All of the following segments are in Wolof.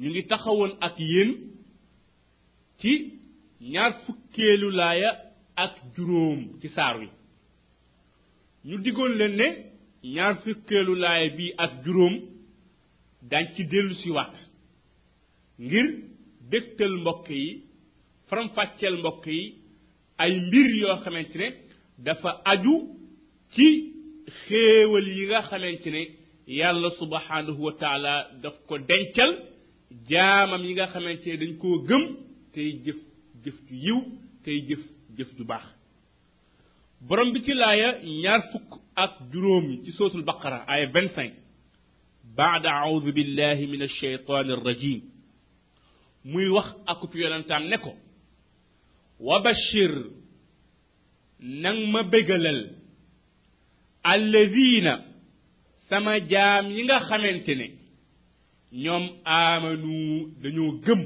ñu ngi taxawoon ak yéen ci ñaar fukkeelu laaya ak juróom ci saar wi ñu digoon leen ne ñaar fukkeelu laaya bi ak juróom dañ ci dellu si waat ngir dégtal mbokk yi faramfàcceel mbokk yi ay mbir yoo xamante ne dafa aju ci xéewal yi nga xamante ne yàlla subhanahu wa taala daf ko dencal jaamam yi nga xamante ne dañ koo gëm tey jëf jëf ju yiw tey jëf jëf ju baax borom bi ci laaya ñaar fukk ak juróom ci sootul baqara aaya 25 baada audu billahi min alcheytan arrajim muy wax akub yonantaam ne ko wa bashir nang ma bégalal alladina sama jaam yi nga xamante ne ñoom aamanu dañoo gëm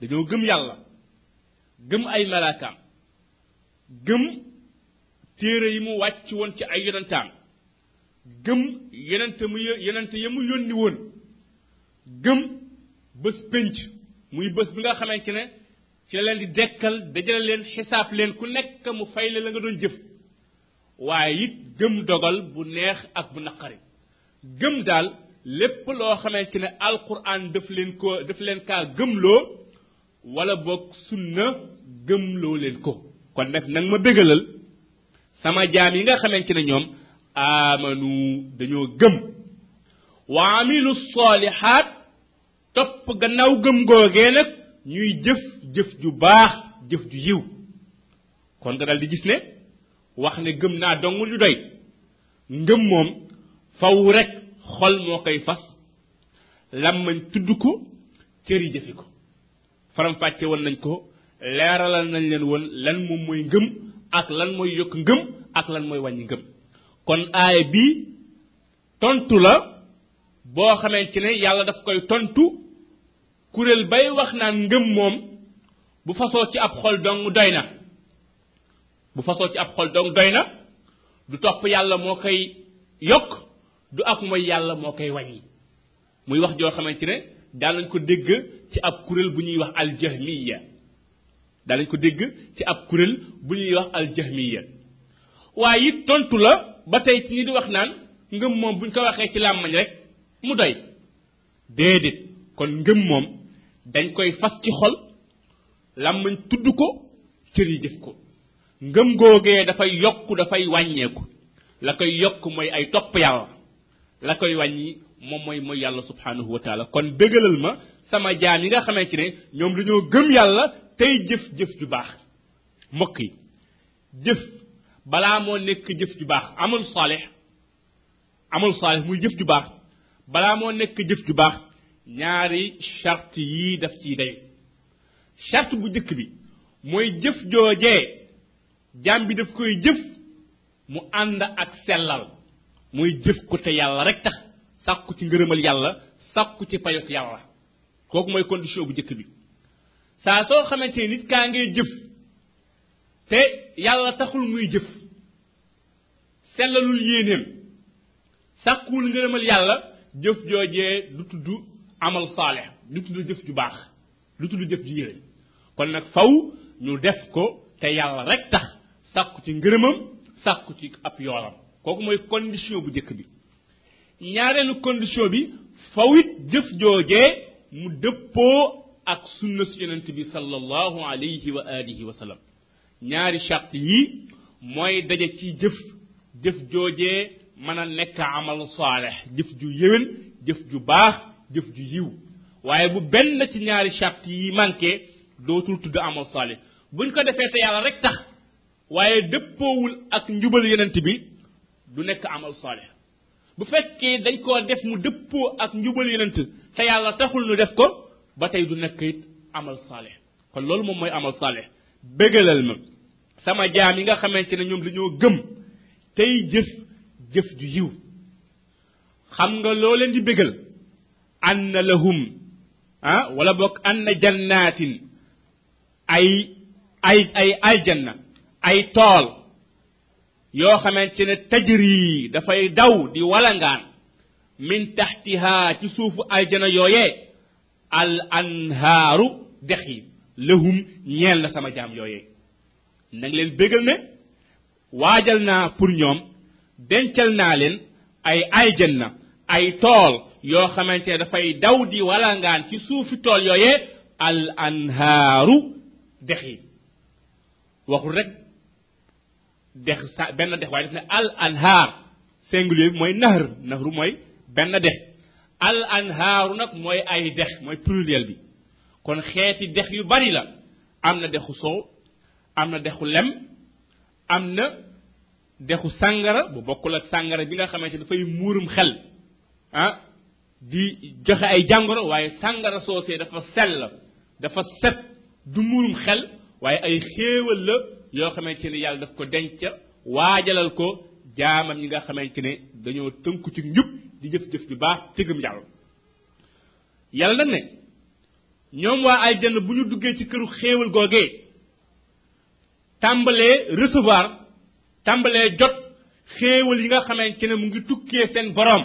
dañoo gëm yàlla gëm ay malaakaam gëm téere yi mu wàcc woon ci ay yonantaam gëm yonent mu yonent ya mu yónni woon gëm bés pénc muy bés bi nga xamante ne ci la leen di dekkal dajale leen xisaab leen ku nekk mu fay la la nga doon jëf waaye it gëm dogal bu neex ak bu naqari gëm daal lépp loo xamante ne alquran daf leen ko daf leen kaa gëmloo wala boog sunna gëmloo leen ko kon nag nag ma bégalal sama jaam yi nga xamante ne ñoom amanu dañoo gëm wa amilu salihat topp gannaaw gëm googee nag ñuy jëf jëf ju baax jëf ju yiw kon nga dal di gis ne wax ne gëm naa dong lu doy ngëm moom faw rek xol moo koy fas làmmañ tudd ko cër yi jëfe ko faram fàcce woon nañ ko leeralal nañ leen woon lan moom mooy ngëm ak lan mooy yokk ngëm ak lan mooy wàññi ngëm kon aaya bi tontu la boo xamante ne yàlla daf koy tontu kuréel bay wax naan ngëm moom bu fasoo ci ab xol dong doy na bu fasoo ci ab xol dong doy na du topp yàlla moo koy yokk du ak mooy yàlla moo koy wàññi muy wax joo xamante ne daan nañ ko dégg ci ab kuréel bu ñuy wax aljahmiya daan nañ ko dégg ci ab kuréel bu ñuy wax aljahmiya waaye it tontu la ba tey ci ñi di wax naan ngëm moom buñ ko waxee ci làmmañ rek mu doy déedéet kon ngëm moom dañ koy fas ci xol làmmañ tudd ko cër yi jëf ko ngëm googee dafay yokk dafay wàññeeku la koy yokk mooy ay topp yàlla la koy wàññi moom mooy mooy yàlla subhanahu wa taala kon dëggalal ma sama jaam yi nga xamee ci ne ñoom dañoo gëm yàlla tey jëf jëf ju baax mbokk yi jëf balaa moo nekk jëf ju baax amal saalix amal saalix muy jëf ju baax balaa moo nekk jëf ju baax ñaari charte yii daf ciy day charte bu njëkk bi mooy jëf joojee jaam bi daf koy jëf mu ànd ak sellal mooy jëf ko te yàlla rek tax sàkku ci ngërëmal yàlla sàkku ci payok yàlla kooku mooy condition bu njëkk bi saa soo xamante nit kaa ngay jëf te yàlla taxul muy jëf sellalul yéeneem sàkkuwul ngërëmal yàlla jëf joojee du tudd amal saaleh du tudd jëf ju baax du tudd jëf ju yéwén kon nag faw ñu def ko te yàlla rek tax sàkku ci ngërëmam sàkku ci ab yoolam kooku mooy condition bu njëkk bi ñaareelu condition bi faw it jëf joojee mu dëppoo ak sunna su yonent bi sallallahu alayhi wa alihi wa sallam ñaari chart yi mooy daje ci jëf jëf joojee mën a nekk amal saaleh jëf ju yéwén jëf ju baax jëf ju yiw waaye bu benn ci ñaari chart yi manqué dootul tudd amal saaleh buñ ko defee te yàlla rek tax waaye dëppoowul ak njubal yenent bi du nekk amal saaleh bu fekkee dañ koo def mu dëppoo ak njubal yenent te yàlla taxul nu def ko ba tey du nekk it amal saaleh kon loolu moom mooy amal saalix bégalal ma sama jaam yi nga xamante ne ñoom dañoo gëm tey jëf jëf ju yiw xam nga loo leen di bégal ann lahum ah wala boog ann jannaatin ay ay ay aljanna ay tool yoo xamante ne tajri dafay daw di walangaan min taxtiha ci suufu aljana yooyee al anhaaru dex yi lahum ñeel na sama jaam yooyee nang leen bégal ne waajal naa pour ñoom dencal naa leen ay ay janna ay tool yoo xamante ne dafay daw di walangaan ci suufi tool yooyee al anhaaru dex yi waxul rek dex sa benn dex waaye daf ne al anhaar singulier bi mooy nahr nahru mooy benn dex al anhaaru nag mooy ay dex mooy pluriel bi kon xeeti dex yu bari la am na dexu soow am na dexu lem am na dexu sàngara bu bokkul ak sàngara bi nga xamante dafay muurum xel ah di joxe ay jàngoro waaye sàngara soosee dafa sell dafa set du muurum xel waaye ay xéewal la yoo xamante ne yàlla daf ko denc waajalal ko jaamam ñi nga xamante ne dañoo tënku ci njub di jëf-jëf ju baax te gëm yàlla yàlla nag ne ñoom waa aljanna bu ñu duggee ci këru xéewal googee tàmbalee recevoir tàmbalee jot xéewal yi nga xamante ne mu ngi tukkee seen boroom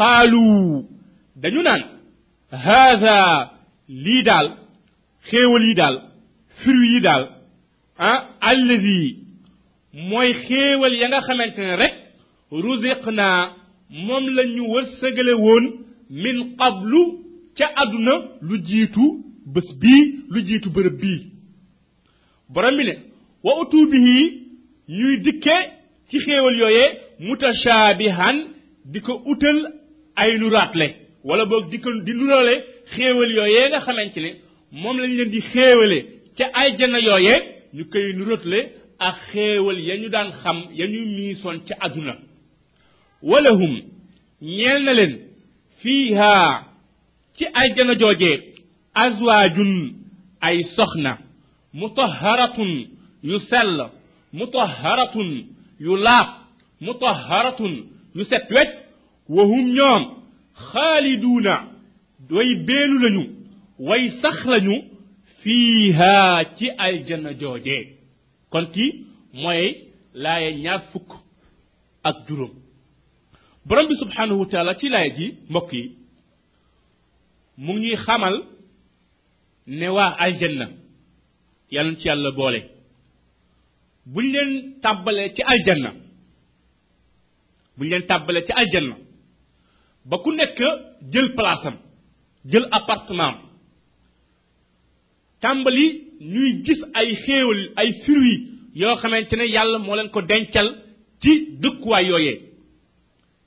qaalu dañu naan haada lii daal xéewal yi daal firu yi daal ah allazi mooy xéewal ya nga xamante ne rek ruziq naa moom la ñu wërsëgale woon min qablu ca àdduna lu jiitu bés bii lu jiitu bërëb bii borom bi ne wa utu bihi ñuy dikke ci xéewal yooyee mutashaabihan di ko utal ay nuraatle wala boog di ko di nurale xéewal yooyee nga xamante ne moom lañ leen di xéewale ca ay janna yooyee ñu koy nuratle ak xéewal ya ñu daan xam ya ñu miisoon ca àdduna walahum ñeel na leen fiihaa ci aljana joojee azwaajun ay soxna mutahharatun yu sell mutahharatun yu laab mutahharatun yu set wecc wa hum ñoom xaaliduuna way beelu lañu way sax lañu fiiha ci aljana joojee kon kii mooy laaya ñaar fukk ak juróom borom bi subhanahu wa taala ci laaya ji mbokk yi mu ñuy xamal ne waa aljanna yàlla ci yàlla boole buñ leen tàbbalee ci aljanna buñ leen tàbbalee ci aljanna ba ku nekk jël place am jël appartement am tàmbali ñuy gis ay xéewal ay fruits yoo xamante ne yàlla moo leen ko dencal ci dëkkuwaay yooyee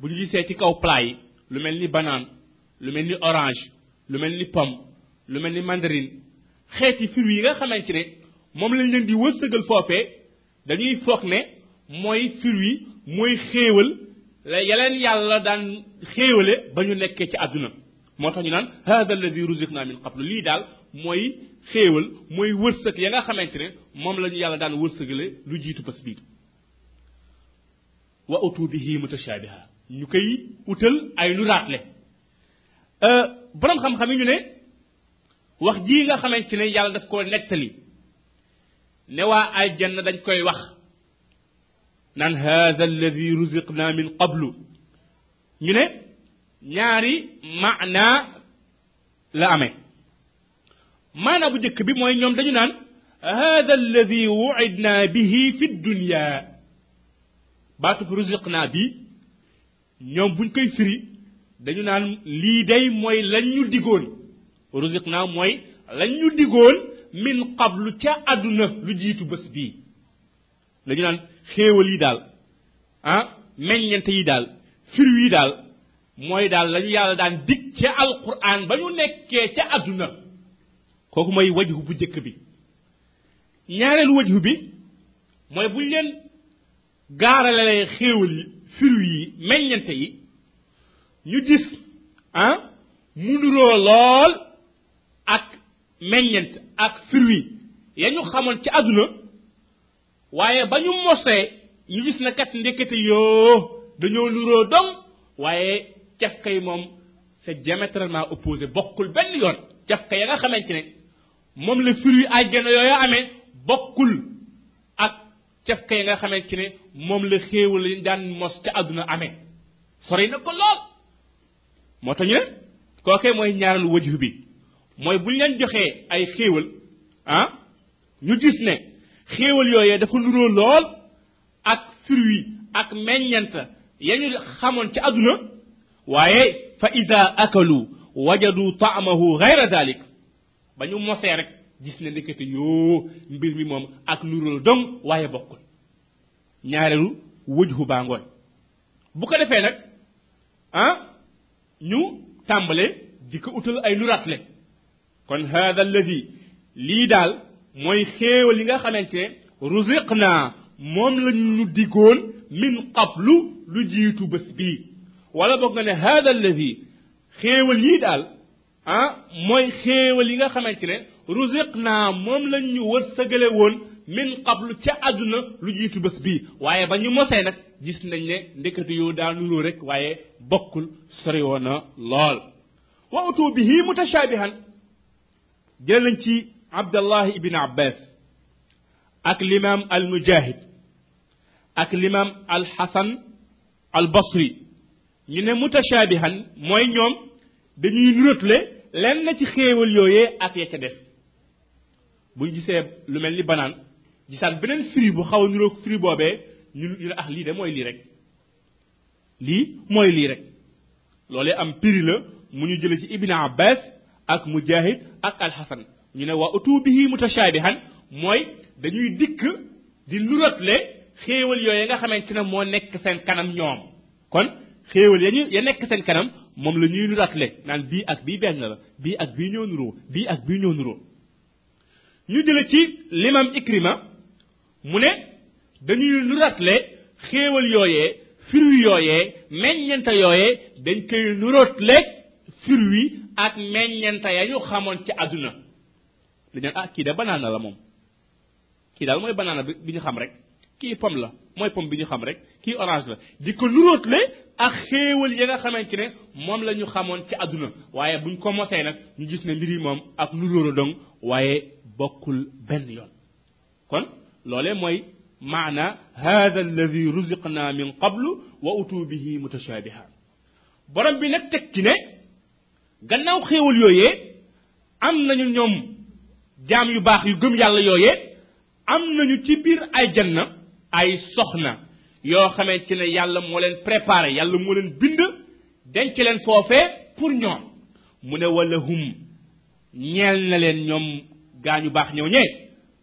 bu ñu gisee ci kaw plat yi lu mel ni banaan lu mel ni orange lu mel ni pomme lu mel ni mandarine xeeti fruits yi nga xamante ne moom lañ leen di wërsëgal foofee dañuy foog ne mooy fruits mooy xéewal la yaleen yàlla daan xéewale ba ñu nekkee ci àdduna moo tax ñu naan hada alladi ruziqna min qablu lii daal mooy xéewal mooy wërsëg ya nga xamante ne moom la ñu yàlla daan wërsëgale lu jiitu bés bii wa utu bihi mutashaabiha ñu koy utal ay lu raatle euh, boroom xam-xam yi ñu ne wax jii nga xamante ne yàlla daf koo nettali ne waa aljanna dañ koy wax naan haada alladi ruziqna min qablu ñu ne ñaari maana la amee maanaa bu njëkk bi mooy ñoom dañu naan hada alladi wuidna bihi fi dunya baatub rusiqna bi ñoom buñ koy firi dañu naan lii day mooy lañ ñu digoon rusiqna mooy lañ ñu digoon min qablu ca àdduna lu jiitu bés bii dañu naan xéewal yi daal ah meññante yi daal fir yi daal mooy daal lañu yàlla daan dig ca alquran ba ñu nekkee ca àdduna kooku mooy wajhu bu njëkk bi ñaareelu wajhu bi mooy buñ leen gaaralee xéewal yi fir yi meññante yi ñu gis ah mu nuroo lool meññent ak fruit ya ñu xamoon ci àdduna waaye ba ñu mosee ñu gis na kat ndekete yoo dañoo nuroo dong waaye cafka yi moom c'est diamétralement opposé bokkul benn yoon cafka ya nga xamante ne moom la fruit àjjana yooyu amee bokkul ak cafka ya nga xamante ne moom la xéewal yi daan mos ca àdduna amee sori na ko lool moo tax ñu ne kookee mooy ñaareel wajhu bi mooy buñ leen joxee ay xéewal ah ñu gis ne xéewal yooyee dafa nuroo lool ak fruit ak meññant ya ñu xamoon ci àdduna waaye fa ida akalu wajadu taamahu gayra dalik ba ñu mosee rek gis ne ndekete yoo mbir mi moom ak nuroo dong waaye bokkul ñaareelu wajhu baa ngoon bu ko defee nag ah ñu tàmbale di ko utal ay lu ratle kon hada alladi lii daal mooy xéewal yi nga xamante ne rusiq naa moom la ñu diggoon min qablu lu jiitu bés bii wala boog nga ne hada alladi xéewal yii daal ah mooy xéewal yi nga xamante ne rusiq naa moom lañ ñu wërsëgale woon min qablu ca àdduna lu jiitu bés bii waaye ba ñu mosee nag gis nañ ne ndekete yoo daa nuroo rek waaye bokkul sori woon na lool wa utu bihi mutashabihan jël nañ ci abdallah ibn abbas ak l'imam al mujahid ak l'imam al hasan al basri ñu ne mutashaabihan mooy ñoom dañuy nuróotle lenn ci xéewal yooyee ak ya ca def buñ gisee lu mel ni banaan gisaat beneen firi bu xaw a nuróog firi boobee ñu ñu ne ah lii de mooy lii rek lii mooy lii rek loolee am piri la mu ñu jële ci ibn abbas ak mujahid ak alxasan ñu ne waa utu bihi mutashaabihan mooy dañuy dikk di nuróotle xéewal yooyee nga xamante ne moo nekk seen kanam ñoom kon xéewal ya ñu ya nekk seen kanam moom la ñuy ratle naan bii ak bii benn la bii ak bii ñoo nuroo bii ak bii ñoo nuroo ñu jële ci limam ikrima mu ne dañuy lu ratle xéewal yooyee firwi yooyee meññenta yooyee dañ koy nuróotle firwi ak meññenta ya ñu xamoon ci àdduna dañu ah kii de banaana la moom kii daal mooy banaana bi ñu xam rek kii pom la mooy pom bi ñu xam rek kii orange la di ko nuróotle ak xéewal ya nga xamante ne moom la ñu xamoon ci àdduna waaye buñ ko mosee nag ñu gis ne mbir yi moom ak nuróora dong waaye bokkul benn yoon kon loolee mooy maana hada alladi ruziqna min qablu wa utu bihi mutashabiha borom bi nag teg ci ne gannaaw xéewal yooyee am nañu ñoom jaam yu baax yu gëm yàlla yooyee am nañu ci biir ay janna ay soxna yoo xamante ne yàlla moo leen préparé yàlla moo leen bind denc leen foofee pour ñoom mu ne wala hum ñeel na leen ñoom gaañu baax ñëw ñee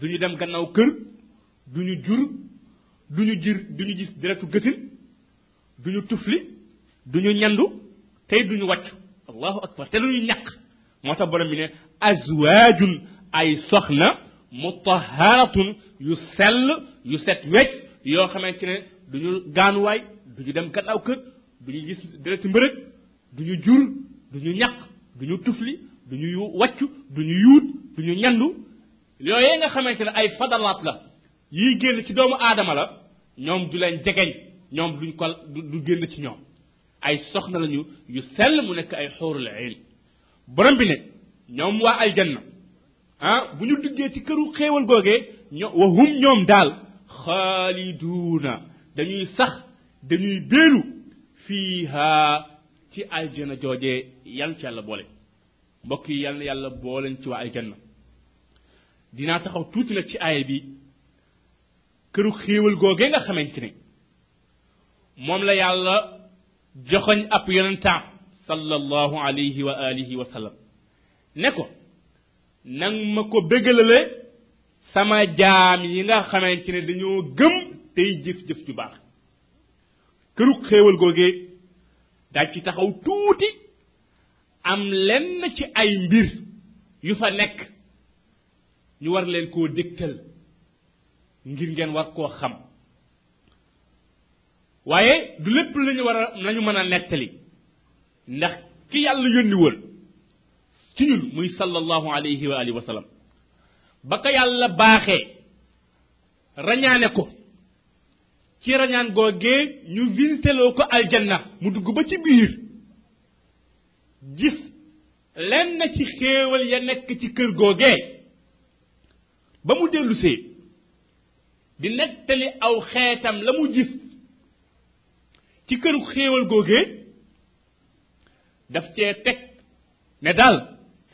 du ñu dem gannaaw kër du ñu jur du ñu jir du ñu gis deretu gësin du ñu tufli du ñu ñandu tey du ñu wàccu allahu akbar te du ñu ñàkk moo tax borom bi ne azwaajun ay soxna mutaharatun yu sell yu set wecc yoo xamante ne du ñu gaanuwaay du ñu dem gannaaw kër du ñu gis deretu mbërëg du ñu jur du ñu ñaq du ñu tufli du ñu wàccu du ñu yuut du ñu ñandu yooyee nga xamante ne ay fadalaat la yiy génn ci doomu aadama la ñoom du leen jegeñ ñoom duñ ko du génn ci ñoom ay soxna lañu yu sell mu nekk ay xóorul ayn borom bi ne ñoom waa aljanna ah bu ñu duggee ci këru xéewal googee ño wa hum ñoom daal xaaliduuna dañuy sax dañuy béelu fiiha ci aljana joojee yal ci yàlla boole mbokk yi yal na yàlla booleen ci waa aljanna dinaa taxaw tuuti nag ci aaya bi këru xéewal googee nga xamante ne moom la yàlla joxoñ ab yonentaam sallallahu alayhi wa alihi wa sallam ne ko nang ma ko bégalale sama jaam yi nga xamante ne dañoo gëm tey jëf-jëf ju baax këru xéewal googee daa ci taxaw tuuti am lenn ci ay mbir yu fa nekk ñu war leen koo dégtal ngir ngeen war koo xam waaye du lépp lañu war a lañu mën a nettali ndax ki yàlla yónni woon ci ñun muy sallallahu alayhi wa alihi wa sallam ba ko yàlla baaxee rañaane ko ci rañaan googee ñu vinseloo ko aljanna mu dugg ba ci biir gis lenn ci xéewal ya nekk ci kër googee ba mu dellusee di nettali aw xeetam la mu gis ci këru xéewal googee daf cee teg ne daal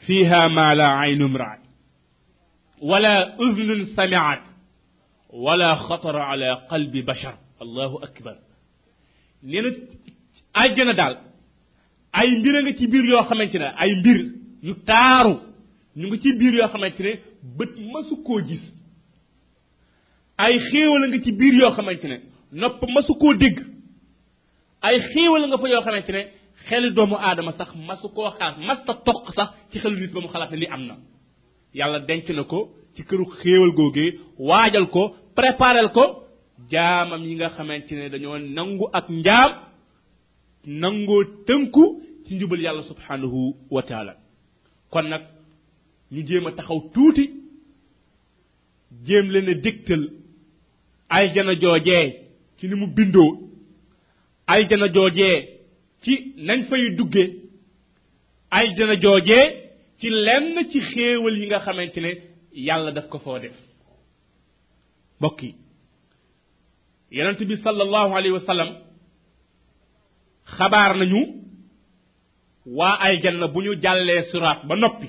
fiha ma la aynum raat wala udnun samiat wala xatara ala qalbi bashar allahu akbar nee na àjjana daal ay mbir a nga ci biir yoo xamante ne ay mbir yu taaru ñu ngi ci biir yoo xamante ne bët masu koo gis ay xéewal nga ci biir yoo xamante ne nopp masu koo dégg ay xéewal nga fa yoo xamante ne xeli doomu aadama sax masu koo xalaat masta toq sax ci xelu nit ba mu xalaat ne li am na yàlla denc na ko ci këru xéewal googee waajal ko préparel ko jaamam yi nga xamante ne dañoo nangu ak njaam nangoo tënku ci njubal yàlla subhanahu wa taala kon nag ñu jéem a taxaw tuuti jéem leen a digtal aljana joojee ci ni mu bindoo aljana joojee ci nañ fay dugge aljana joojee ci lenn ci xéewal yi nga xamante ne yàlla daf ko foo def mbokk yi yonent bi sallallahu alayhi wa sallam xabaar nañu waa aljanna bu ñu jàllee suraat ba noppi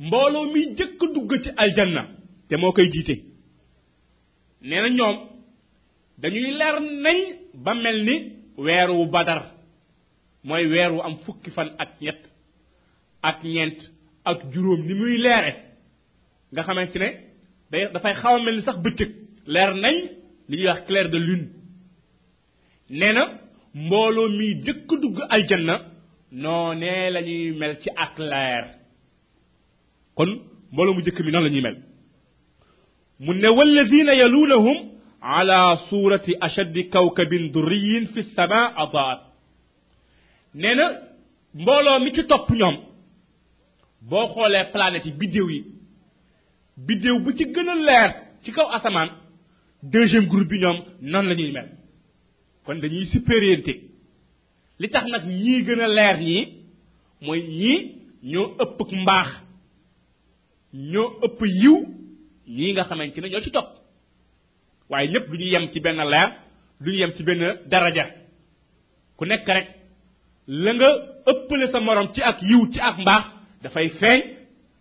mbooloo mi jëkk dugg ci aljanna te moo koy jiite nee na ñoom dañuy leer nañ ba mel ni weer wu badar mooy weer wu am fukki fan ak ñett ak ñeent ak juróom ni muy leere nga xamante ne day dafay xaw a mel ni sax bëccëg leer nañ li ñuy wax clair de lune nee na mbooloo mi jëkk dugg aljanna noonee la ñuy mel ci ak leer kon mbooloo mu jëkk mi noonu la ñuy mel mu ne wallazina yaluunahum ala surati ashaddi kawkabin durriyin fi sama adaat nee na mbooloo mi ci topp ñoom boo xoolee planète yi biddiw yi biddéew bu ci gën a leer ci kaw asamaan deuxième groupe bi ñoom noonu la ñuy mel kon dañuy supériorité li tax nag ñii gën a leer ñii mooy ñii ñoo ëpp ak mbaax ñoo ëpp yiw ñii nga xamante ne ñoo ci topp waaye lépp du ñu yem ci benn leer du ñu yem ci benn daraja ku nekk rek la nga ëppale sa morom ci ak yiw ci ak mbaax dafay feeñ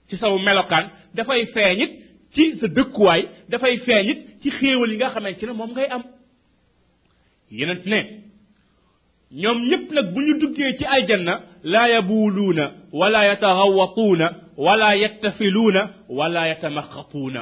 ci saw melokaan dafay feeñ it ci sa dëkkuwaay dafay feeñ it ci xéewal yi nga xamante ci ne moom ngay am yenent ne ñoom ñépp nag bu ñu duggee ci aljanna laa yabuuluuna wala yataxawatuuna wala yattafiluuna wala yatamaxatuuna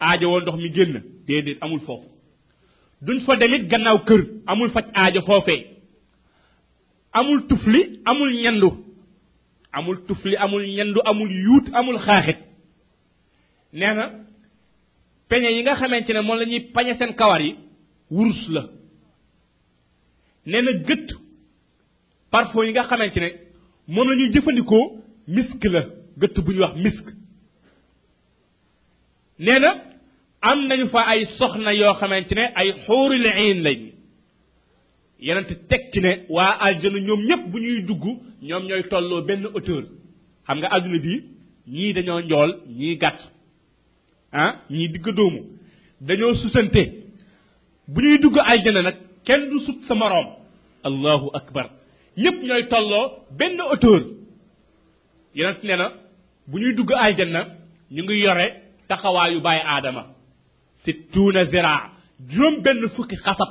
aajowoo ndox mi génn déedéet amul foofu duñ fa demit gannaaw kër amul faj aajo foofee amul tufli amul ñandu amul tufli amul ñandu amul yuut amul xaaxit nee na peñe yi nga xamante ne moom la ñuy pañe seen kawar yi wurus la nee na gëtt parfum yi nga xamante ne moom la ñuy jëfandikoo misk la gëtt bu ñuy wax misk nee na am nañu fa ay soxna yoo xamante ne ay xuuril iin lañ yenent tekki ne waa aljana ñoom ñépp bu ñuy dugg ñoom ñooy tolloo benn hauteur xam nga adduna bi ñii dañoo njool ñii gàtt ah ñii digg doomu dañoo susante bu ñuy dugg aljana nag kenn du sut sa moroom allahu akbar ñépp ñooy tolloo benn hauteur yonent nee na bu ñuy dugg aljanna ñu ngi yore taxawaayu bàyyi aadama si tuuna ziraa juróom benn fukki xasab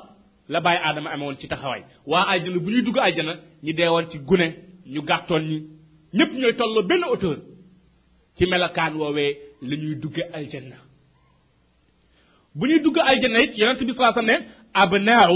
la bàyyi aadama amewoon ci taxawaay waa aljanna bu ñuy dugg aljanna ñi deewoon ci gune ñu gàttoon ñi ñépp ñooy tolloo benn auteur ci melokaan woowee la ñuy dugge aljanna bu ñuy dugg aljanna it yonent bi sallallahu alayhi wasallam ne abnaaw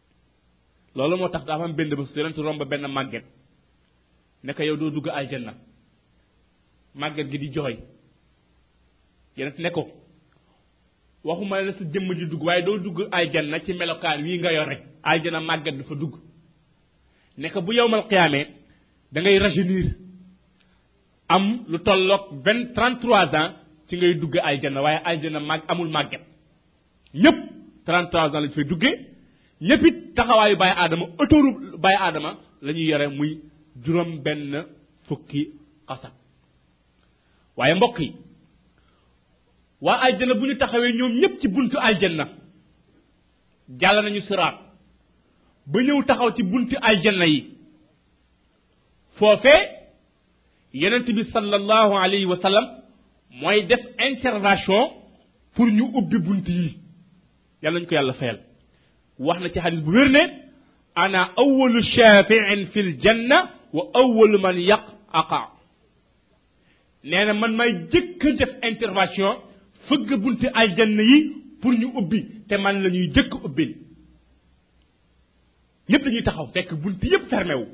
loolu moo tax dafa am benn bés yonent romb benn màgget ne ko yow doo dugg aljanna màgget gi di jooy yonent ne ko waxuma la sa jëmm di dugg waaye doo dugg aljanna ci melokaan wii nga yor rek aljanna màgget du fa dugg ne ko bu yowmal qiyaamee da ngay rajeunir am lu tolloog vingt trente trois ans ci ngay dugg aljanna waaye aljanna màgg amul màgget ñëpp 33 ans lañ fay duggee ñëpp it taxawaayu bàyyi aadama autoru bàyyi aadama la ñuy yore muy juróom benn fukki xasab waaye mbokk yi waa aljanna bu ñu taxawee ñoom ñëpp ci buntu aljanna jàll nañu siraat ba ñëw taxaw ci buntu aljanna yi foofee yonent bi sallallahu alayhi wa sallam mooy def intervention pour ñu ubbi bunt yi yàlla ñu ko yàlla fayal wax na ci xadis bu wér ne ana awalu shafiin fi ljanna wa awalu man yaq aqa nee na man may jëkk def intervention fëgg bunti aljanna yi pour ñu ubbi te man la ñuy jëkk ubbil ñëpp dañuy taxaw fekk bunti yëpp fermé wu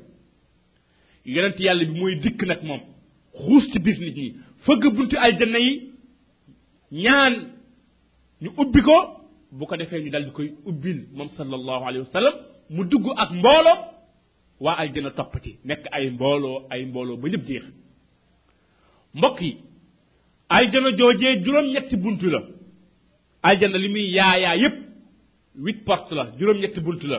yonent yàlla bi mooy dikk nag moom xuus ci biir nit ñi fëgg buntu aljanna yi ñaan ñu ubbi ko bu ko defee ñu dal di koy ubbil moom sallallahu alayhi wa sallam mu dugg ak mbooloo waa aljanna topp ci nekk ay mbooloo ay mbooloo ba ñëpp jeex mbokk yi aljanna joojee juróom-ñetti buntu la aljanna li muy yaayaa yépp huit porte la juróom-ñetti buntu la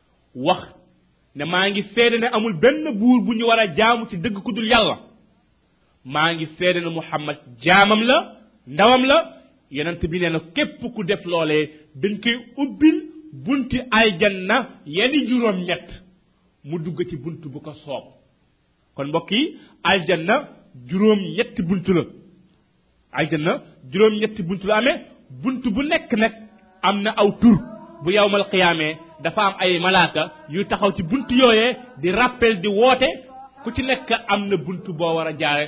wax ne maa ngi seede ne amul benn buur bu ñu war a jaamu ci dëgg ku dul yàlla maa ngi seede ne muhammad jaamam la ndawam la yonent bi nee na képp ku def loolee dañ koy ubbil bunti aljanna yani juróom ñett mu dugg ci bunt bu ko soob kon mbokk yi aljanna juróom ñetti bunt la aljanna juróom ñetti bunt la amee bunt bu nekk nag am na aw tur bu yawmal qiyaamee dafa am ay malaaka yu taxaw ci bunt yooyee di rappel di woote ku ci nekk am na bunt boo war a jaare